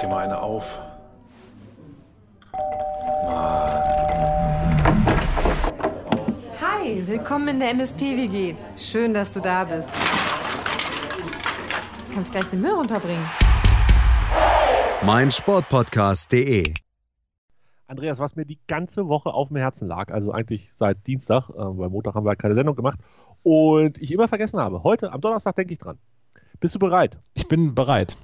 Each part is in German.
dir mal eine auf. Hi, willkommen in der MSP-WG. Schön, dass du da bist. Du kannst gleich den Müll runterbringen. mein Sportpodcast.de. Andreas, was mir die ganze Woche auf dem Herzen lag, also eigentlich seit Dienstag, äh, weil Montag haben wir keine Sendung gemacht, und ich immer vergessen habe. Heute, am Donnerstag, denke ich dran. Bist du bereit? Ich bin bereit.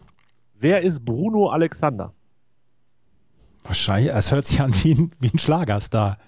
Wer ist Bruno Alexander? Wahrscheinlich, es hört sich an wie ein, wie ein Schlagerstar.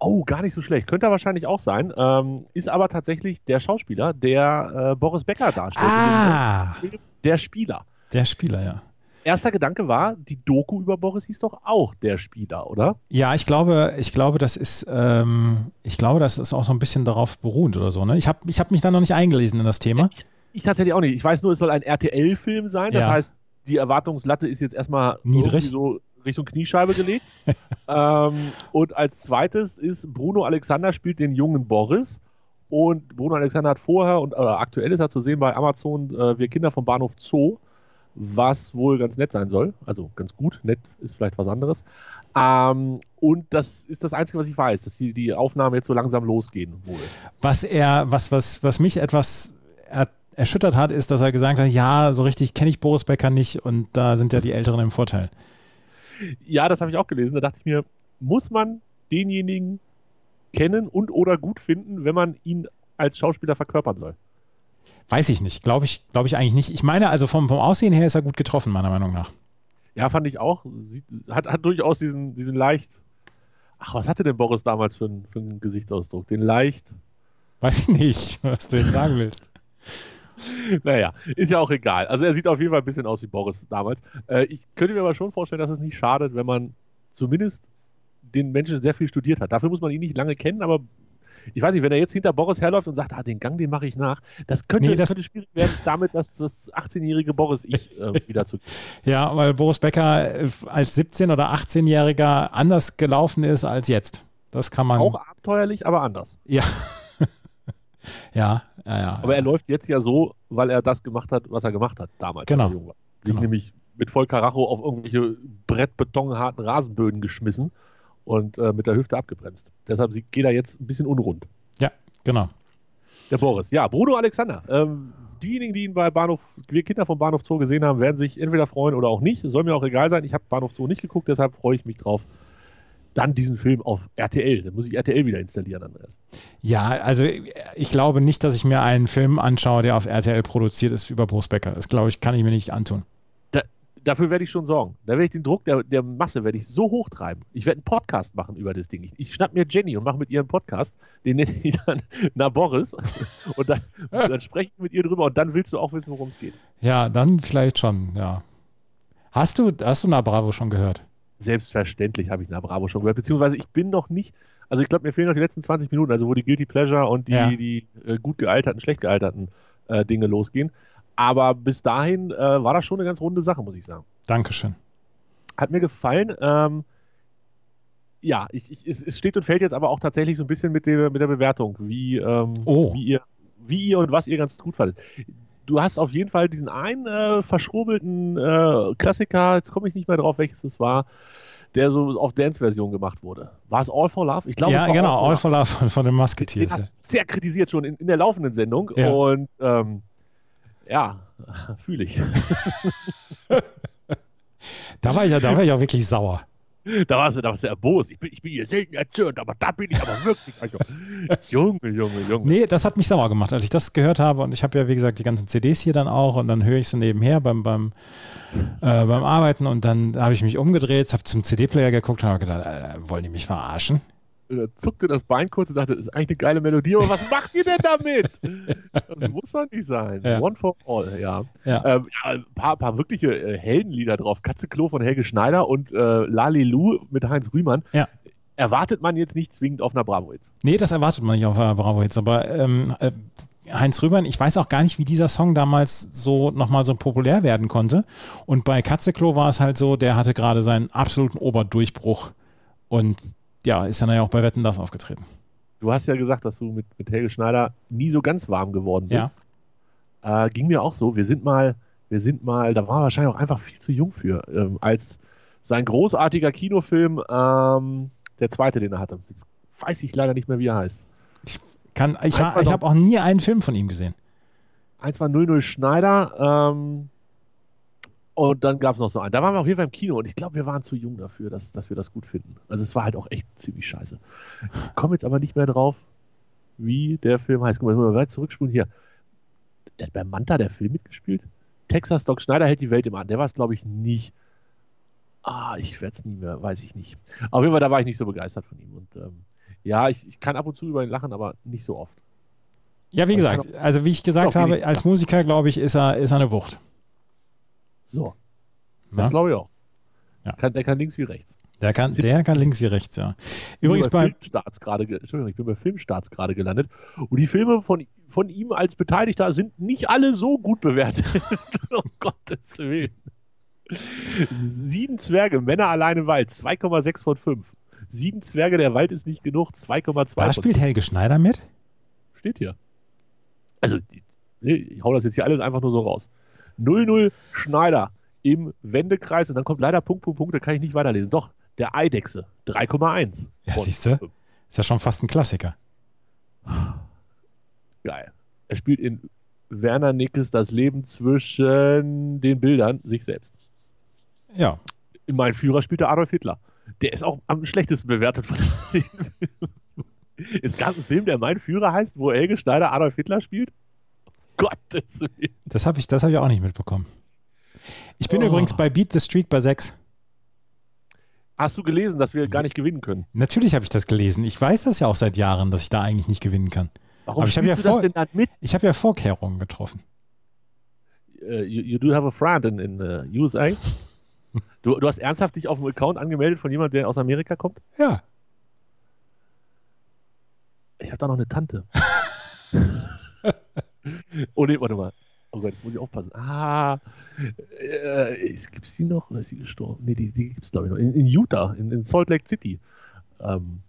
Oh, gar nicht so schlecht. Könnte er wahrscheinlich auch sein. Ähm, ist aber tatsächlich der Schauspieler, der äh, Boris Becker darstellt. Ah, Der Spieler. der Spieler, ja. Erster Gedanke war, die Doku über Boris hieß doch auch der Spieler, oder? Ja, ich glaube, ich glaube, das ist, ähm, ich glaube, das ist auch so ein bisschen darauf beruhend oder so. Ne? Ich habe ich hab mich da noch nicht eingelesen in das Thema. Ich, ich tatsächlich auch nicht. Ich weiß nur, es soll ein RTL-Film sein. Das Ja. heißt, die Erwartungslatte ist jetzt erstmal Niedrig. so Richtung Kniescheibe gelegt. ähm, und als zweites ist Bruno Alexander spielt den jungen Boris. Und Bruno Alexander hat vorher und äh, aktuell ist er zu sehen bei Amazon äh, Wir Kinder vom Bahnhof Zoo, was wohl ganz nett sein soll. Also ganz gut, nett ist vielleicht was anderes. Ähm, und das ist das Einzige, was ich weiß, dass die, die Aufnahmen jetzt so langsam losgehen wohl. Was er, was, was, was mich etwas er, erschüttert hat, ist, dass er gesagt hat, ja, so richtig kenne ich Boris Becker nicht und da sind ja die Älteren im Vorteil. Ja, das habe ich auch gelesen. Da dachte ich mir, muss man denjenigen kennen und oder gut finden, wenn man ihn als Schauspieler verkörpern soll? Weiß ich nicht, glaube ich, glaube ich eigentlich nicht. Ich meine, also vom, vom Aussehen her ist er gut getroffen, meiner Meinung nach. Ja, fand ich auch. Sieht, hat, hat durchaus diesen, diesen leicht. Ach, was hatte denn Boris damals für, einen- für einen Gesichtsausdruck? Den leicht. Weiß ich nicht, was du jetzt sagen willst. Naja, ist ja auch egal. Also er sieht auf jeden Fall ein bisschen aus wie Boris damals. Äh, ich könnte mir aber schon vorstellen, dass es nicht schadet, wenn man zumindest den Menschen sehr viel studiert hat. Dafür muss man ihn nicht lange kennen, aber ich weiß nicht, wenn er jetzt hinter Boris herläuft und sagt, ah, den Gang, den mache ich nach, das könnte, Nee, das- könnte schwierig werden, damit das, das 18-jährige Boris-Ich äh, wieder zu. Ja, weil Boris Becker äh, als 17- oder 18-Jähriger anders gelaufen ist als jetzt. Das kann man. Auch abenteuerlich, aber anders. Ja. ja, ja, ja. Aber er läuft jetzt ja so, weil er das gemacht hat, was er gemacht hat damals. Genau. Sich Genau. nämlich mit voll Karacho auf irgendwelche brettbetonharten Rasenböden geschmissen und äh, mit der Hüfte abgebremst. Deshalb geht er jetzt ein bisschen unrund. ja, genau. Der Boris. Ja, Bruno Alexander. Ähm, diejenigen, die ihn bei Bahnhof, wir Kinder vom Bahnhof Zoo gesehen haben, werden sich entweder freuen oder auch nicht. Soll mir auch egal sein. Ich habe Bahnhof Zoo nicht geguckt, deshalb freue ich mich drauf. Dann diesen Film auf RTL. Dann muss ich RTL wieder installieren, Andreas. Ja, also ich glaube nicht, dass ich mir einen Film anschaue, der auf RTL produziert ist über Boris Becker. Das glaube ich, kann ich mir nicht antun. Da, dafür werde ich schon sorgen. Da werde ich den Druck der, der Masse werde ich so hochtreiben. Ich werde einen Podcast machen über das Ding. Ich, ich schnapp mir Jenny und mache mit ihr einen Podcast. Den nenne ich dann Na Boris. Und dann, dann spreche ich mit ihr drüber und dann willst du auch wissen, worum es geht. Ja, dann vielleicht schon, ja. Hast du, hast du Na Bravo schon gehört? Selbstverständlich habe ich Na Bravo schon gehört. Beziehungsweise ich bin noch nicht, also ich glaube, mir fehlen noch die letzten 20 Minuten, also wo die Guilty Pleasure und die, Ja. die äh, gut gealterten, schlecht gealterten äh, Dinge losgehen. Aber bis dahin äh, war das schon eine ganz runde Sache, muss ich sagen. Dankeschön. hat mir gefallen. Ähm, ja, ich, ich, es, es steht und fällt jetzt aber auch tatsächlich so ein bisschen mit der, mit der Bewertung, wie, ähm, Oh. wie, ihr, wie ihr und was ihr ganz gut fandet. Du hast auf jeden Fall diesen einen äh, verschrobelten äh, Klassiker, jetzt komme ich nicht mehr drauf, welches es war, der so auf Dance-Version gemacht wurde. War es All for Love? Ich glaube, ja, genau, All Love. for Love von, den Den Musketeers. hast du sehr kritisiert schon in, in der laufenden Sendung Ja. und ähm, ja, fühle ich. Da war ich ja, da war ich auch wirklich sauer. Da warst du, da warst du erbost. Ich bin, ich bin hier selten erzürnt, aber da bin ich aber wirklich. Also, Junge, Junge, Junge. Nee, das hat mich sauer gemacht, als ich das gehört habe. Und ich habe ja, wie gesagt, die ganzen CDs hier dann auch. Und dann höre ich sie nebenher beim, beim, äh, beim Arbeiten. Und dann habe ich mich umgedreht, habe zum CD-Player geguckt und habe gedacht, äh, wollen die mich verarschen? Da zuckte das Bein kurz und dachte, das ist eigentlich eine geile Melodie, aber was macht ihr denn damit? Das muss doch nicht sein. Ja. One for All, ja. Ja. Ähm, ja ein paar, paar wirkliche äh, Heldenlieder drauf. Katzeklo von Helge Schneider und äh, Lalilu mit Heinz Rühmann. Ja. Erwartet man jetzt nicht zwingend auf einer Bravo Hits. Nee, das erwartet man nicht auf äh, Bravo Hits. Aber ähm, äh, Heinz Rübern, ich weiß auch gar nicht, wie dieser Song damals so nochmal so populär werden konnte. Und bei Katzeklo war es halt so, der hatte gerade seinen absoluten Oberdurchbruch. Und ja, ist dann ja auch bei Wetten das aufgetreten. Du hast ja gesagt, dass du mit, mit Helge Schneider nie so ganz warm geworden bist. Äh, ging mir auch so. Wir sind mal wir sind mal, da war er wahrscheinlich auch einfach viel zu jung für, ähm, als sein großartiger Kinofilm, ähm, der zweite, den er hatte. Jetzt weiß ich leider nicht mehr, wie er heißt. Kann, ich ich habe auch nie einen Film von ihm gesehen. Eins war 00 Schneider. Ähm, und dann gab es noch so einen. Da waren wir auf jeden Fall im Kino und ich glaube, wir waren zu jung dafür, dass, dass wir das gut finden. Also es war halt auch echt ziemlich scheiße. Ich komme jetzt aber nicht mehr drauf, wie der Film heißt. Guck mal, mal weit zurückspulen hier. Der hat bei Manta der Film mitgespielt. Texas Doc Schneider hält die Welt im An. Der war es, glaube ich, nicht. Ah, ich werde es nie mehr, weiß ich nicht. Auf jeden Fall, da war ich nicht so begeistert von ihm. Und ähm, ja, ich, ich kann ab und zu über ihn lachen, aber nicht so oft. Ja, wie also gesagt, also wie ich gesagt habe, als Musiker, glaube ich, ist er, ist er eine Wucht. So. Das glaube ich auch. Ja. Kann, der kann links wie rechts. Der kann, der kann links wie rechts, ja. Übrigens bei, Filmstarts gerade, Entschuldigung, ich bin bei Filmstarts gerade gelandet. Und die Filme von, von ihm als Beteiligter sind nicht alle so gut bewertet. um Gottes Willen. Sieben Zwerge, Männer allein im Wald, 2,6 von 5. Sieben Zwerge, der Wald ist nicht genug, 2,2 Da spielt Helge Schneider mit? Steht hier. Also, ich hau das jetzt hier alles einfach nur so raus. 0-0 Schneider im Wendekreis und dann kommt leider Punkt, Punkt, Punkt, da kann ich nicht weiterlesen. Doch, der Eidechse, 3,1. Ja, siehst du? Ist ja schon fast ein Klassiker. Geil. Er spielt in Werner Nickes das Leben zwischen den Bildern sich selbst. Ja. In meinem Führer spielt er Adolf Hitler. Der ist auch am schlechtesten bewertet von den Es gab einen Film, der Mein Führer heißt, wo Helge Schneider Adolf Hitler spielt. Gottes Willen. Das habe ich, hab ich auch nicht mitbekommen. Ich bin oh. übrigens bei Beat the Streak bei 6. Hast du gelesen, dass wir gar nicht gewinnen können? Natürlich habe ich das gelesen. Ich weiß das ja auch seit Jahren, dass ich da eigentlich nicht gewinnen kann. Warum Aber ich ja du das denn dann mit? Ich habe ja Vorkehrungen getroffen. Uh, you, you, do have a friend in, in uh, USA? du, du hast ernsthaft dich auf dem Account angemeldet von jemandem, der aus Amerika kommt? Ja. Ich habe da noch eine Tante. oh ne, warte mal. Oh Gott, jetzt muss ich aufpassen. Ah, äh, gibt es die noch oder ist sie gestorben? Ne, die, die gibt es glaube ich noch. In, in Utah, in, in, Salt Lake City. Ähm,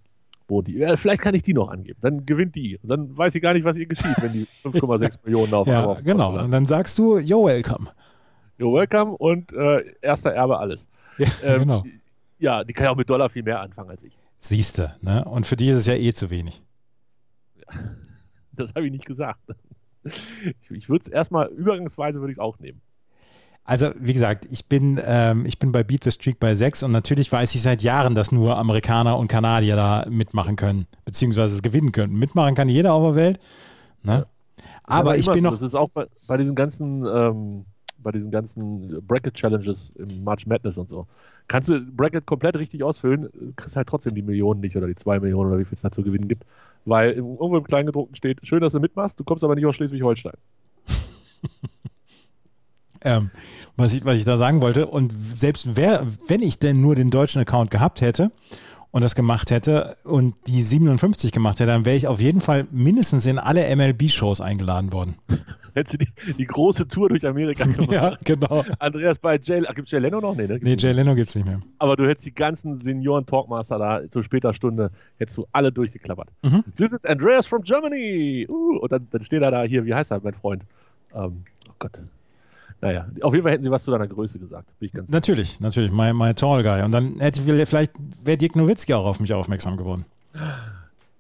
wo die, äh, vielleicht kann ich die noch angeben. Dann gewinnt die. Und dann weiß ich gar nicht, was ihr geschieht, wenn die 5,6 Millionen auf Ja, genau. Und dann sagst du, you're welcome. You're welcome und äh, erster Erbe alles. Ja, ähm, genau. Ja, die kann ja auch mit Dollar viel mehr anfangen als ich. Siehste, ne? Und für die ist es ja eh zu wenig. Ja, das habe ich nicht gesagt. Ich, würde es erstmal, übergangsweise würde ich es auch nehmen. Also, wie gesagt, ich bin, ähm, ich bin bei Beat the Streak bei 6 und natürlich weiß ich seit Jahren, dass nur Amerikaner und Kanadier da mitmachen können, beziehungsweise es gewinnen können. Mitmachen kann jeder auf der Welt. Ne? Ja. Aber ich bin noch. Das ist auch bei, bei diesen ganzen, ähm, bei diesen ganzen Bracket-Challenges im March Madness und so. Kannst du Bracket komplett richtig ausfüllen, kriegst halt trotzdem die Millionen nicht oder die zwei Millionen oder wie viel es da zu gewinnen gibt. Weil irgendwo im Kleingedruckten steht, schön, dass du mitmachst, du kommst aber nicht aus Schleswig-Holstein. ähm, was, ich, was ich da sagen wollte, und selbst wer, wenn ich denn nur den deutschen Account gehabt hätte und das gemacht hätte und die 57 gemacht hätte, dann wäre ich auf jeden Fall mindestens in alle MLB-Shows eingeladen worden. Hättest du die, die, große Tour durch Amerika gemacht. ja, genau. Andreas bei Jay, gibt es Jay Leno noch? Nee, ne? nee Jay Leno gibt es nicht mehr. Aber du hättest die ganzen Senioren-Talkmaster da zu später Stunde, hättest du alle durchgeklappert. Mhm. This is Andreas from Germany. Uh, und dann, dann steht er da hier, wie heißt er, mein Freund? Ähm, oh Gott. Naja, auf jeden Fall hätten sie was zu deiner Größe gesagt. natürlich, sicher. natürlich, my, my tall guy. Und dann hätte vielleicht, wäre Dirk Nowitzki auch auf mich aufmerksam geworden.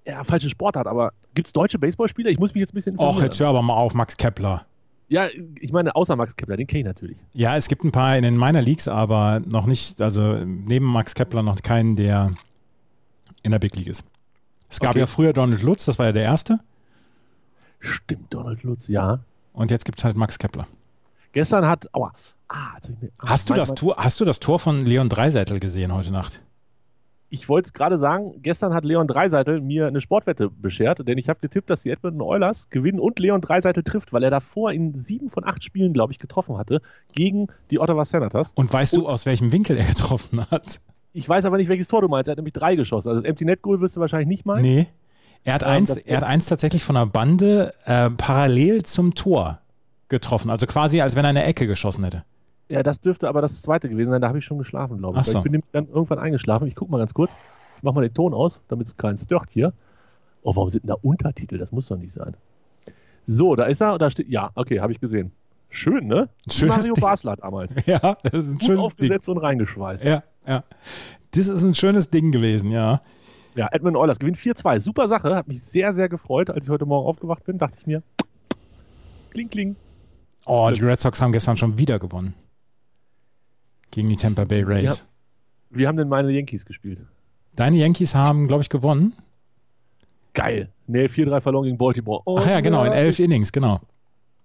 Ja, falsche Sportart, aber gibt es deutsche Baseballspieler? Ich muss mich jetzt ein bisschen. Och, jetzt hör aber mal auf, Max Kepler. Ja, ich meine, außer Max Kepler, den kenne ich natürlich. Ja, es gibt ein paar in den Minor Leagues, aber noch nicht, also neben Max Kepler noch keinen, der in der Big League ist. Es gab okay. ja früher Donald Lutz, das war ja der erste. Stimmt, Donald Lutz, ja. Und jetzt gibt es halt Max Kepler. Gestern hat, aua, ah, mir, ah, hast, du das Tor, hast du das Tor von Leon Dreiseitel gesehen heute Nacht? Ich wollte es gerade sagen, gestern hat Leon Dreiseitel mir eine Sportwette beschert, denn ich habe getippt, dass die Edmonton Oilers gewinnen und Leon Dreiseitel trifft, weil er davor in sieben von acht Spielen, glaube ich, getroffen hatte gegen die Ottawa Senators. Und weißt und, du, aus welchem Winkel er getroffen hat? Ich weiß aber nicht, welches Tor du meinst. Er hat nämlich drei geschossen. Also das Empty Net Goal wirst du wahrscheinlich nicht meinen. Nee. Er hat, ähm, eins, er hat eins tatsächlich von der Bande äh, parallel zum Tor getroffen. Also quasi, als wenn er eine Ecke geschossen hätte. Ja, das dürfte aber das zweite gewesen sein. Da habe ich schon geschlafen, glaube ich. So. Ich bin dann irgendwann eingeschlafen. Ich gucke mal ganz kurz. Ich mache mal den Ton aus, damit es keinen stört hier. Oh, warum sind da Untertitel? Das muss doch nicht sein. So, da ist er. Da steht, ja, okay, habe ich gesehen. Schön, ne? Schönes Mario Ding. Basler damals. Ja, das ist ein Gut schönes Ding. aufgesetzt und reingeschweißt. Ja, ja. Das ist ein schönes Ding gewesen, ja. Ja, Edmund Eulers gewinnt 4-2. Super Sache. Hat mich sehr, sehr gefreut, als ich heute Morgen aufgewacht bin. Dachte ich mir, kling, kling. Oh, die Red Sox haben gestern schon wieder gewonnen. Gegen die Tampa Bay Rays. Wie haben denn meine Yankees gespielt? Deine Yankees haben, glaube ich, gewonnen. Geil. Nee, 4-3 verloren gegen Baltimore. Oh, Ach ja, genau, in elf Innings, genau.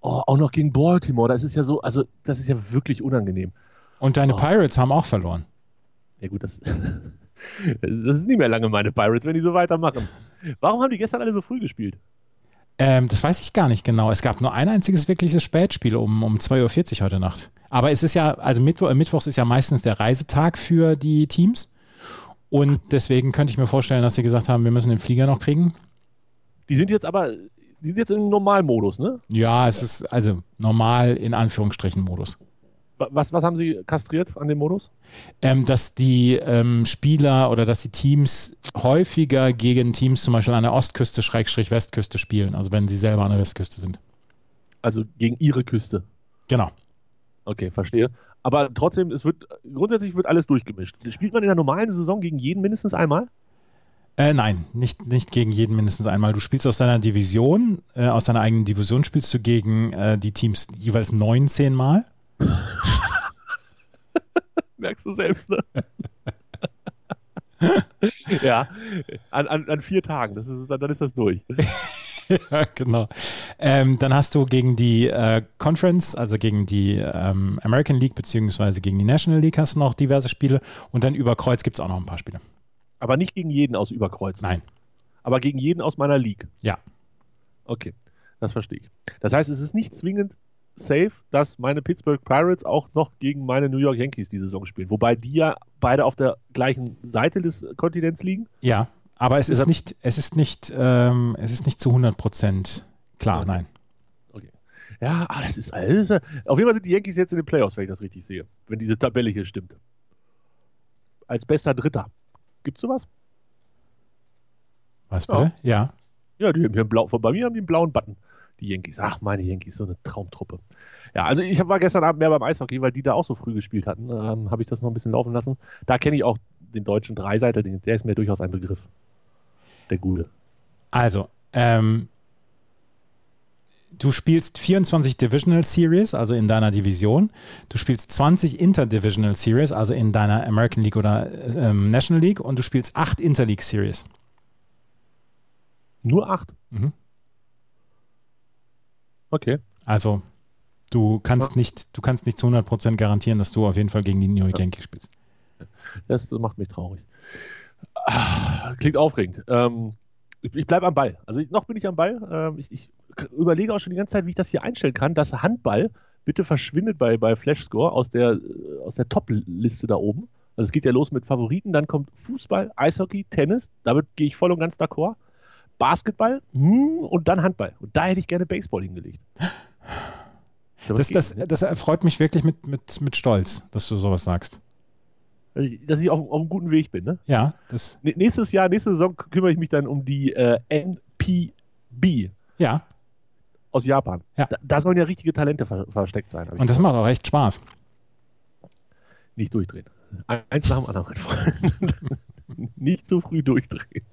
Oh, auch noch gegen Baltimore. Das ist ja so, also, das ist ja wirklich unangenehm. Und deine Oh. Pirates haben auch verloren. Ja, gut, das, das ist nicht mehr lange meine Pirates, wenn die so weitermachen. Warum haben die gestern alle so früh gespielt? Ähm, das weiß ich gar nicht genau. Es gab nur ein einziges wirkliches Spätspiel um, um 2.40 Uhr heute Nacht. Aber es ist ja, also Mittwo äh, Mittwochs ist ja meistens der Reisetag für die Teams. Und deswegen könnte ich mir vorstellen, dass sie gesagt haben, wir müssen den Flieger noch kriegen. Die sind jetzt aber, die sind jetzt im Normalmodus, ne? Ja, es ist also normal in Anführungsstrichen Modus. Wa- Was, was haben sie kastriert an dem Modus? Ähm, dass die ähm, Spieler oder dass die Teams häufiger gegen Teams zum Beispiel an der Ostküste, Schrägstrich Westküste spielen, also wenn sie selber an der Westküste sind. Also gegen ihre Küste. Genau. Okay, verstehe. Aber trotzdem, es wird, grundsätzlich wird alles durchgemischt. Spielt man in der normalen Saison gegen jeden mindestens einmal? Äh, nein, nicht, nicht gegen jeden mindestens einmal. Du spielst aus deiner Division, äh, aus deiner eigenen Division spielst du gegen äh, die Teams jeweils 19 Mal. Merkst du selbst, ne? ja, an, an, an vier Tagen, das ist, dann, dann ist das durch. ja, genau. Ähm, dann hast du gegen die äh, Conference, also gegen die ähm, American League beziehungsweise gegen die National League hast du noch diverse Spiele und dann über Kreuz gibt es auch noch ein paar Spiele. Aber nicht gegen jeden aus Überkreuz. Nein. Aber gegen jeden aus meiner League. Ja. Okay, das verstehe ich. Das heißt, es ist nicht zwingend safe, dass meine Pittsburgh Pirates auch noch gegen meine New York Yankees die Saison spielen. Wobei die ja beide auf der gleichen Seite des Kontinents liegen. Ja, aber es ist nicht, es ist nicht, ähm, es ist nicht zu 100 Prozent klar, Okay. nein. Ja, ah, das ist alles. Auf jeden Fall sind die Yankees jetzt in den Playoffs, wenn ich das richtig sehe. Wenn diese Tabelle hier stimmt. Als bester Dritter. Gibt's sowas? Was Ja. bitte? Ja. Ja, die haben hier einen bei mir haben die einen blauen Button. Die Yankees. Ach, meine Yankees, so eine Traumtruppe. Ja, also ich war gestern Abend mehr beim Eishockey, weil die da auch so früh gespielt hatten. Ähm, Habe ich das noch ein bisschen laufen lassen. Da kenne ich auch den deutschen Dreiseiter, der ist mir durchaus ein Begriff. Der Gute. Also, ähm, du spielst 24 Divisional Series, also in deiner Division. Du spielst 20 Interdivisional Series, also in deiner American League oder ähm, National League. Und du spielst 8 Interleague Series. Nur acht. Mhm. Okay. Also, du kannst, Ja. nicht, du kannst nicht zu 100% garantieren, dass du auf jeden Fall gegen die New York Yankees spielst. Das macht mich traurig. Ah, Klingt aufregend. Ähm, ich ich bleibe am Ball. Also ich, noch bin ich am Ball. Ähm, ich, ich überlege auch schon die ganze Zeit, wie ich das hier einstellen kann, dass Handball bitte verschwindet bei, bei Flashscore aus der, äh, aus der Top-Liste da oben. Also es geht ja los mit Favoriten, dann kommt Fußball, Eishockey, Tennis, damit gehe ich voll und ganz d'accord. Basketball hm, und dann Handball. Und da hätte ich gerne Baseball hingelegt. Das, das, nicht. das erfreut mich wirklich mit, mit, mit Stolz, dass du sowas sagst. Dass ich auf, auf einem guten Weg bin. Ne? Ja, das, Nächstes Jahr, nächste Saison kümmere ich mich dann um die äh, NPB ja. aus Japan. Ja. Da, da sollen ja richtige Talente ver versteckt sein. Und das macht auch echt Spaß. Nicht durchdrehen. Ein- Eins nach dem anderen, mein Freund. Nicht zu früh durchdrehen.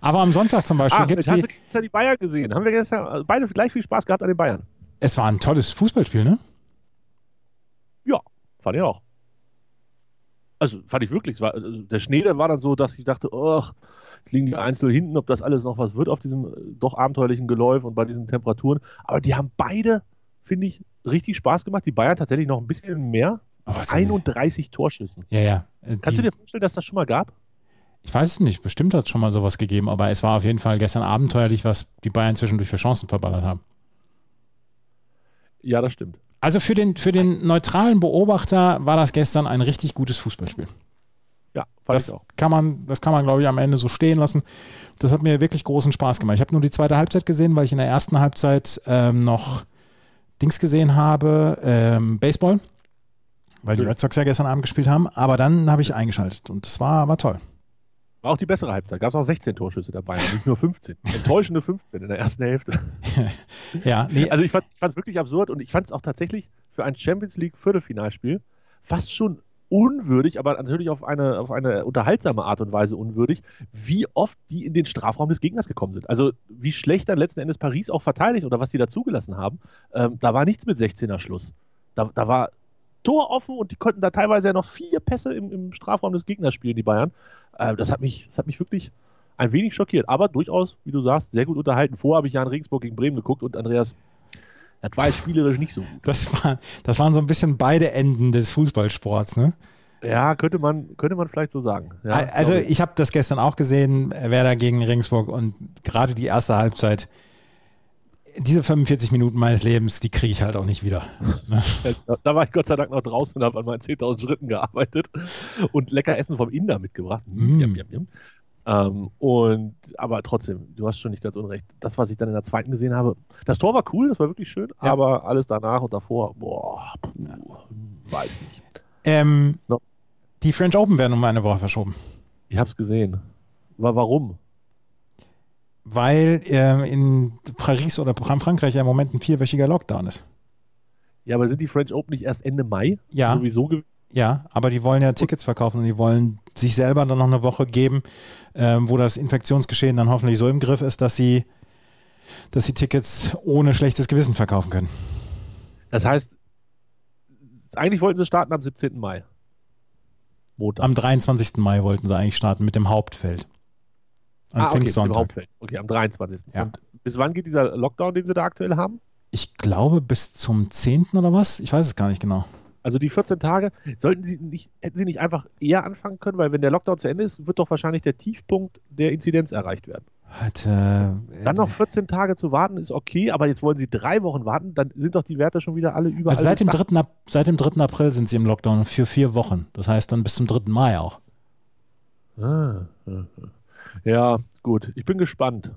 Aber am Sonntag zum Beispiel Ach, gibt es hast du gestern die Bayern gesehen. Haben wir gestern beide gleich viel Spaß gehabt an den Bayern? Es war ein tolles Fußballspiel, ne? Ja, fand ich auch. Also fand ich wirklich. War, also der Schnee, der war dann so, dass ich dachte, ach, jetzt liegen die Einzel hinten, ob das alles noch was wird auf diesem äh, doch abenteuerlichen Geläuf und bei diesen Temperaturen. Aber die haben beide, finde ich, richtig Spaß gemacht. Die Bayern tatsächlich noch ein bisschen mehr. Denn? 31 Torschüssen. Ja, ja. Äh, Kannst du dir vorstellen, dass das schon mal gab? Ich weiß es nicht, bestimmt hat es schon mal sowas gegeben, aber es war auf jeden Fall gestern abenteuerlich, was die Bayern zwischendurch für Chancen verballert haben. Ja, das stimmt. Also für den, für den neutralen Beobachter war das gestern ein richtig gutes Fußballspiel. Ja, Das ich auch. kann man, das kann man, glaube ich, am Ende so stehen lassen. Das hat mir wirklich großen Spaß gemacht. Ich habe nur die zweite Halbzeit gesehen, weil ich in der ersten Halbzeit ähm, noch Dings gesehen habe, ähm, Baseball, weil die Red Sox ja gestern Abend gespielt haben. Aber dann habe ich eingeschaltet und das war, war toll. War auch die bessere Halbzeit. Gab es auch 16 Torschüsse dabei, nicht nur 15. Enttäuschende 15 in der ersten Hälfte. ja, nee. Also ich fand es wirklich absurd und ich fand es auch tatsächlich für ein Champions League Viertelfinalspiel fast schon unwürdig, aber natürlich auf eine, auf eine unterhaltsame Art und Weise unwürdig, wie oft die in den Strafraum des Gegners gekommen sind. Also wie schlecht dann letzten Endes Paris auch verteidigt oder was die da zugelassen haben. Ähm, da war nichts mit 16er Schluss. Da, da war Tor offen und die konnten da teilweise ja noch vier Pässe im, im Strafraum des Gegners spielen, die Bayern. Äh, das, hat mich, das hat mich wirklich ein wenig schockiert, aber durchaus, wie du sagst, sehr gut unterhalten. Vorher habe ich ja in Regensburg gegen Bremen geguckt und Andreas, das war jetzt spielerisch nicht so gut. Das, war, das waren so ein bisschen beide Enden des Fußballsports, ne? Ja, könnte man, könnte man vielleicht so sagen. Ja, also ich habe das gestern auch gesehen, Werder gegen Regensburg und gerade die erste Halbzeit, diese 45 Minuten meines Lebens, die kriege ich halt auch nicht wieder. Ne? da war ich Gott sei Dank noch draußen und habe an meinen 10.000 Schritten gearbeitet und lecker Essen vom Inder mitgebracht. Mm. Jam, jam, jam. Ähm, und aber trotzdem, du hast schon nicht ganz unrecht. Das, was ich dann in der zweiten gesehen habe, das Tor war cool, das war wirklich schön, ja. aber alles danach und davor, boah, puh, weiß nicht. Ähm, no. Die French Open werden um eine Woche verschoben. Ich habe es gesehen. Warum? Weil äh, in Paris oder Frankreich ja im Moment ein vierwöchiger Lockdown ist. Ja, aber sind die French Open nicht erst Ende Mai? Ja. Sowieso ja, aber die wollen ja Tickets verkaufen und die wollen sich selber dann noch eine Woche geben, ähm, wo das Infektionsgeschehen dann hoffentlich so im Griff ist, dass sie, dass sie Tickets ohne schlechtes Gewissen verkaufen können. Das heißt, eigentlich wollten sie starten am 17. Mai. Montag. Am 23. Mai wollten sie eigentlich starten mit dem Hauptfeld. Am ah, Pfingstsonntag. Okay, okay, am 23. Ja. Und bis wann geht dieser Lockdown, den sie da aktuell haben? Ich glaube bis zum 10. oder was? Ich weiß es gar nicht genau. Also die 14 Tage, sollten sie nicht, hätten sie nicht einfach eher anfangen können, weil wenn der Lockdown zu Ende ist, wird doch wahrscheinlich der Tiefpunkt der Inzidenz erreicht werden. Hat, äh, dann noch 14 Tage zu warten ist okay, aber jetzt wollen sie drei Wochen warten, dann sind doch die Werte schon wieder alle überall. Also seit, dem 3. seit dem 3. April sind sie im Lockdown für vier Wochen. Das heißt dann bis zum 3. Mai auch. Ah, ja, gut. Ich bin gespannt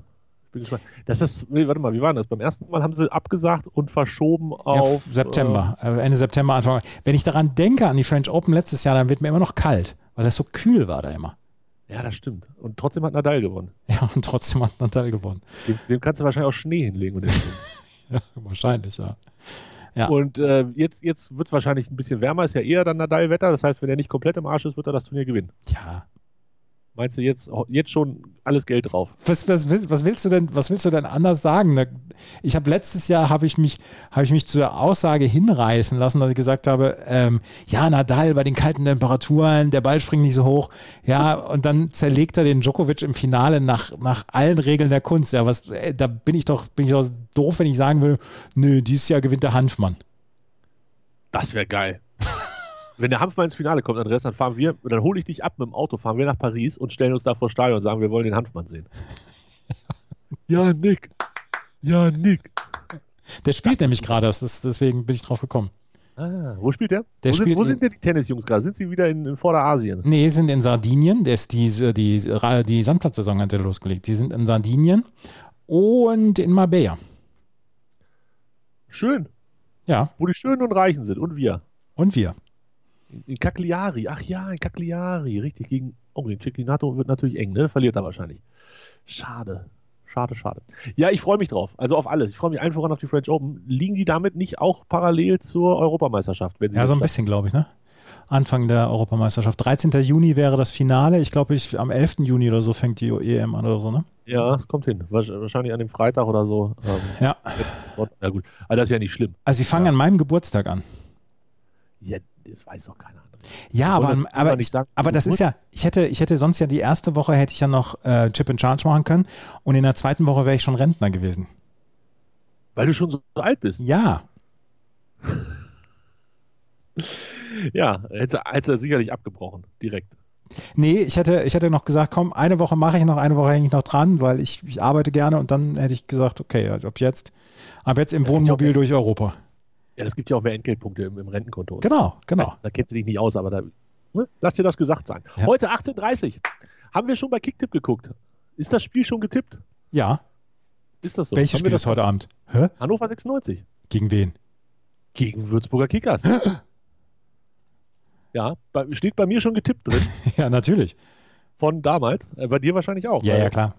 bin gespannt. Das ist, warte mal, wie war das? Beim ersten Mal haben sie abgesagt und verschoben auf ja, September, äh, Ende September, Anfang. Wenn ich daran denke an die French Open letztes Jahr, dann wird mir immer noch kalt, weil das so kühl war da immer. Ja, das stimmt. Und trotzdem hat Nadal gewonnen. Ja, und trotzdem hat Nadal gewonnen. Dem, dem kannst du wahrscheinlich auch Schnee hinlegen. Und ja, wahrscheinlich, ja. Ja. Und äh, jetzt, jetzt wird es wahrscheinlich ein bisschen wärmer, ist ja eher dann Nadal-Wetter. Das heißt, wenn er nicht komplett im Arsch ist, wird er das Turnier gewinnen. Ja, Meinst du jetzt, jetzt schon alles Geld drauf? Was, was, was, willst du denn, was willst du denn anders sagen? Ich habe letztes Jahr habe ich mich, habe ich mich zur Aussage hinreißen lassen, dass ich gesagt habe, ähm, ja, Nadal bei den kalten Temperaturen, der Ball springt nicht so hoch. Ja, und dann zerlegt er den Djokovic im Finale nach, nach allen Regeln der Kunst. Ja, was, äh, da bin ich doch, bin ich doch doof, wenn ich sagen will, nö, dieses Jahr gewinnt der Hanfmann. Das wäre geil wenn der Hanf mal ins Finale kommt, Andreas, dann fahren wir, dann hole ich dich ab mit dem Auto, fahren wir nach Paris und stellen uns da vor Stadion und sagen, wir wollen den Hanfmann sehen. ja, Nick. Ja, Nick. Der spielt das nämlich gerade, deswegen bin ich drauf gekommen. Ah, wo spielt der? der wo, spielt sind, wo sind denn die Tennisjungs gerade? Sind sie wieder in, in Vorderasien? Nee, sind in Sardinien. Der ist die, die, die Sandplatzsaison hat er losgelegt. Die sind in Sardinien und in Marbella. Schön. Ja. Wo die Schönen und Reichen sind. Und wir. Und wir. In Cagliari, ach ja, in Cagliari, richtig. Gegen, oh, den Cecchinato wird natürlich eng, ne? Verliert er wahrscheinlich. Schade. Schade, schade. Ja, ich freue mich drauf. Also auf alles. Ich freue mich einfach auf die French Open. Liegen die damit nicht auch parallel zur Europameisterschaft? ja, so ein bisschen, glaube ich, ne? Anfang der Europameisterschaft. 13. Juni wäre das Finale. Ich glaube, ich, am 11. Juni oder so fängt die EM an oder so, ne? Ja, es kommt hin. Wahrscheinlich an dem Freitag oder so. Ähm, ja. Ja, gut. Aber das ist ja nicht schlimm. Also, sie fangen ja. an meinem Geburtstag an. Ja, das weiß doch keiner. Ja, aber, aber, ich, sagen, aber das ist ja, ich hätte, ich hätte sonst ja die erste Woche hätte ich ja noch äh, Chip and Charge machen können und in der zweiten Woche wäre ich schon Rentner gewesen. Weil du schon so alt bist? Ja. ja, hätte, hätte er sicherlich abgebrochen, direkt. Nee, ich hätte, ich hätte noch gesagt, komm, eine Woche mache ich noch, eine Woche hänge ich noch dran, weil ich, ich arbeite gerne und dann hätte ich gesagt, okay, ab jetzt, ab jetzt im das Wohnmobil durch Europa. Ja, das gibt ja auch mehr Entgeltpunkte im, im Rentenkonto. Genau, genau. Das, da kennst du dich nicht aus, aber da, ne? lass dir das gesagt sein. Ja. Heute 18.30 Haben wir schon bei Kicktipp geguckt? Ist das Spiel schon getippt? Ja. Ist das so? Welches Spiel ist heute Abend? Hä? Hannover 96. Gegen wen? Gegen Würzburger Kickers. ja, bei, steht bei mir schon getippt drin. ja, natürlich. von damals. Äh, bei dir wahrscheinlich auch. Ja, ja, klar.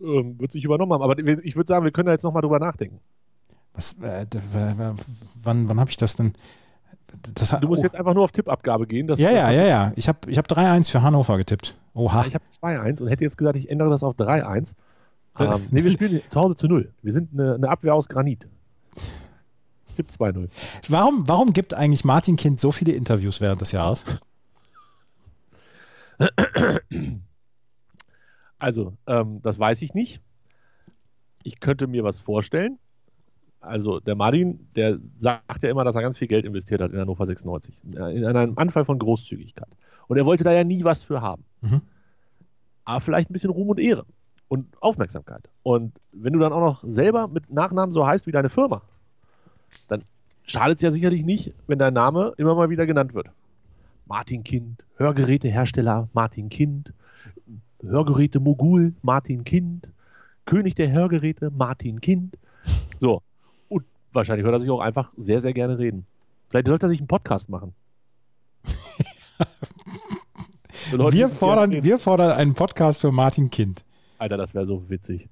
Ähm, wird sich übernommen haben. Aber ich würde sagen, wir können da jetzt nochmal drüber nachdenken. Was, äh, wann wann habe ich das denn? Das, hat- Du musst oh. jetzt einfach nur auf Tippabgabe gehen. Das, ja, ja, ja, ja. Ich habe ich hab 3-1 für Hannover getippt. Oha. Ich habe 2-1 und hätte jetzt gesagt, ich ändere das auf 3-1. Da- Ähm, nee, wir spielen zu Hause zu 0. Wir sind eine, eine Abwehr aus Granit. Tipp 2-0. Warum, warum gibt eigentlich Martin Kind so viele Interviews während des Jahres? Also, ähm, das weiß ich nicht. Ich könnte mir was vorstellen. Also, der Martin, der sagt ja immer, dass er ganz viel Geld investiert hat in Hannover 96. In einem Anfall von Großzügigkeit. Und er wollte da ja nie was für haben. Mhm. Aber vielleicht ein bisschen Ruhm und Ehre und Aufmerksamkeit. Und wenn du dann auch noch selber mit Nachnamen so heißt wie deine Firma, dann schadet es ja sicherlich nicht, wenn dein Name immer mal wieder genannt wird. Martin Kind, Hörgerätehersteller Martin Kind, Hörgeräte Mogul Martin Kind, König der Hörgeräte Martin Kind. So. Wahrscheinlich hört er sich auch einfach sehr, sehr gerne reden. Vielleicht sollte er sich einen Podcast machen. Wir fordern, wir fordern einen Podcast für Martin Kind. Alter, das wäre so witzig.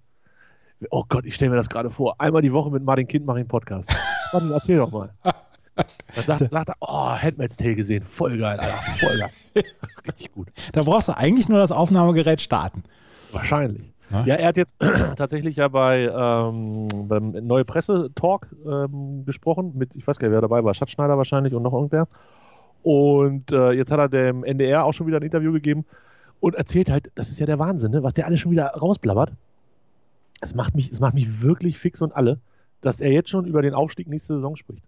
Oh Gott, ich stelle mir das gerade vor. Einmal die Woche mit Martin Kind mache ich einen Podcast. Martin, erzähl doch mal. Dann sagt, sagt er, oh, Handmaid's Tale gesehen. Voll geil, Alter. Voll geil. Richtig gut. Da brauchst du eigentlich nur das Aufnahmegerät starten. Wahrscheinlich. Ja. Ja, er hat jetzt tatsächlich ja bei ähm, beim Neue Presse-Talk ähm, gesprochen mit, ich weiß gar nicht, wer dabei war, Schatzschneider wahrscheinlich und noch irgendwer. Und äh, jetzt hat er dem NDR auch schon wieder ein Interview gegeben und erzählt halt, das ist ja der Wahnsinn, ne? was der alles schon wieder rausblabbert. Es macht mich, es macht mich wirklich fix und alle, dass er jetzt schon über den Aufstieg nächste Saison spricht.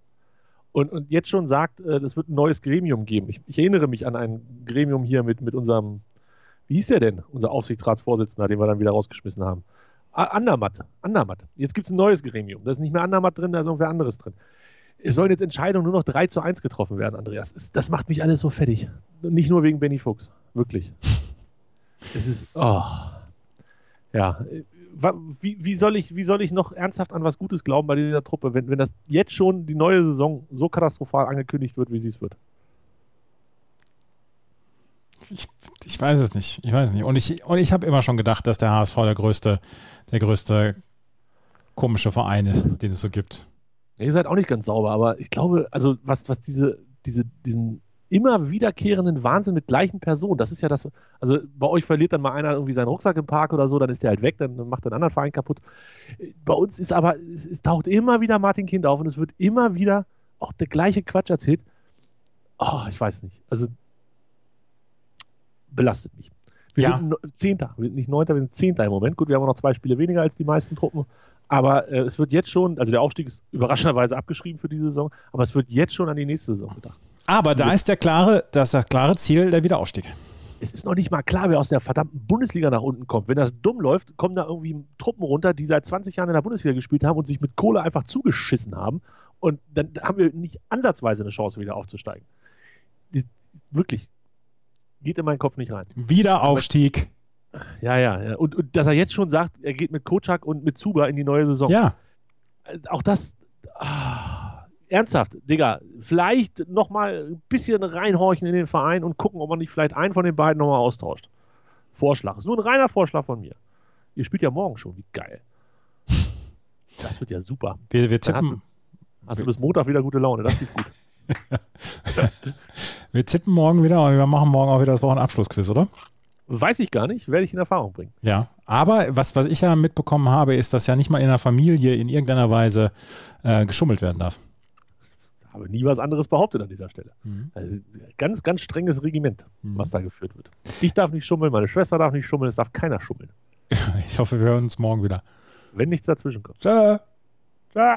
Und, und jetzt schon sagt, äh, es wird ein neues Gremium geben. Ich, ich erinnere mich an ein Gremium hier mit, mit unserem, wie hieß der denn, unser Aufsichtsratsvorsitzender, den wir dann wieder rausgeschmissen haben. Andermatt, Andermatt. Jetzt gibt es ein neues Gremium. Da ist nicht mehr Andermatt drin, da ist irgendwer anderes drin. Es sollen jetzt Entscheidungen nur noch 3 zu 1 getroffen werden, Andreas. Es, das macht mich alles so fertig. Und nicht nur wegen Benny Fuchs. Wirklich. Es ist, oh. Ja. Wie, wie, soll ich, wie soll ich noch ernsthaft an was Gutes glauben bei dieser Truppe, wenn, wenn das jetzt schon die neue Saison so katastrophal angekündigt wird, wie sie es wird? Ich, ich weiß es nicht. Ich weiß es nicht. Und ich, und ich habe immer schon gedacht, dass der HSV der größte, der größte komische Verein ist, den es so gibt. Ihr seid auch nicht ganz sauber, aber ich glaube, also was, was diese, diese, diesen immer wiederkehrenden Wahnsinn mit gleichen Personen, das ist ja das, also bei euch verliert dann mal einer irgendwie seinen Rucksack im Park oder so, dann ist der halt weg, dann macht er einen anderen Verein kaputt. Bei uns ist aber, es, es taucht immer wieder Martin Kind auf und es wird immer wieder auch der gleiche Quatsch erzählt. Oh, ich weiß nicht. Also belastet mich. Wir Ja. sind Zehnter, wir sind nicht Neunter, wir sind Zehnter im Moment. Gut, wir haben noch zwei Spiele weniger als die meisten Truppen. Aber äh, es wird jetzt schon, also der Aufstieg ist überraschenderweise abgeschrieben für diese Saison, aber es wird jetzt schon an die nächste Saison gedacht. Aber da ist der klare, das ist das klare Ziel der Wiederaufstieg. Es ist noch nicht mal klar, wer aus der verdammten Bundesliga nach unten kommt. Wenn das dumm läuft, kommen da irgendwie Truppen runter, die seit 20 Jahren in der Bundesliga gespielt haben und sich mit Kohle einfach zugeschissen haben. Und dann haben wir nicht ansatzweise eine Chance, wieder aufzusteigen. Die, wirklich. Geht in meinen Kopf nicht rein. Wiederaufstieg. Ja, ja, ja. Und, und dass er jetzt schon sagt, er geht mit Kocak und mit Zuba in die neue Saison. Ja. Auch das. Ah, ernsthaft, Digga. Vielleicht nochmal ein bisschen reinhorchen in den Verein und gucken, ob man nicht vielleicht einen von den beiden nochmal austauscht. Vorschlag. Ist nur ein reiner Vorschlag von mir. Ihr spielt ja morgen schon. Wie geil. Das wird ja super. Wir, wir, Dann hast tippen, Hast du bis Montag wieder gute Laune. Das geht gut. wir tippen morgen wieder und wir machen morgen auch wieder das Wochenabschlussquiz, oder? Weiß ich gar nicht. Werde ich in Erfahrung bringen. Ja. Aber was, was ich ja mitbekommen habe, ist, dass ja nicht mal in der Familie in irgendeiner Weise äh, geschummelt werden darf. Habe nie was anderes behauptet an dieser Stelle. Mhm. Also, ganz, ganz strenges Regiment, Mhm. was da geführt wird. Ich darf nicht schummeln, meine Schwester darf nicht schummeln, es darf keiner schummeln. Ich hoffe, wir hören uns morgen wieder. Wenn nichts dazwischen kommt. Tschö. Ciao.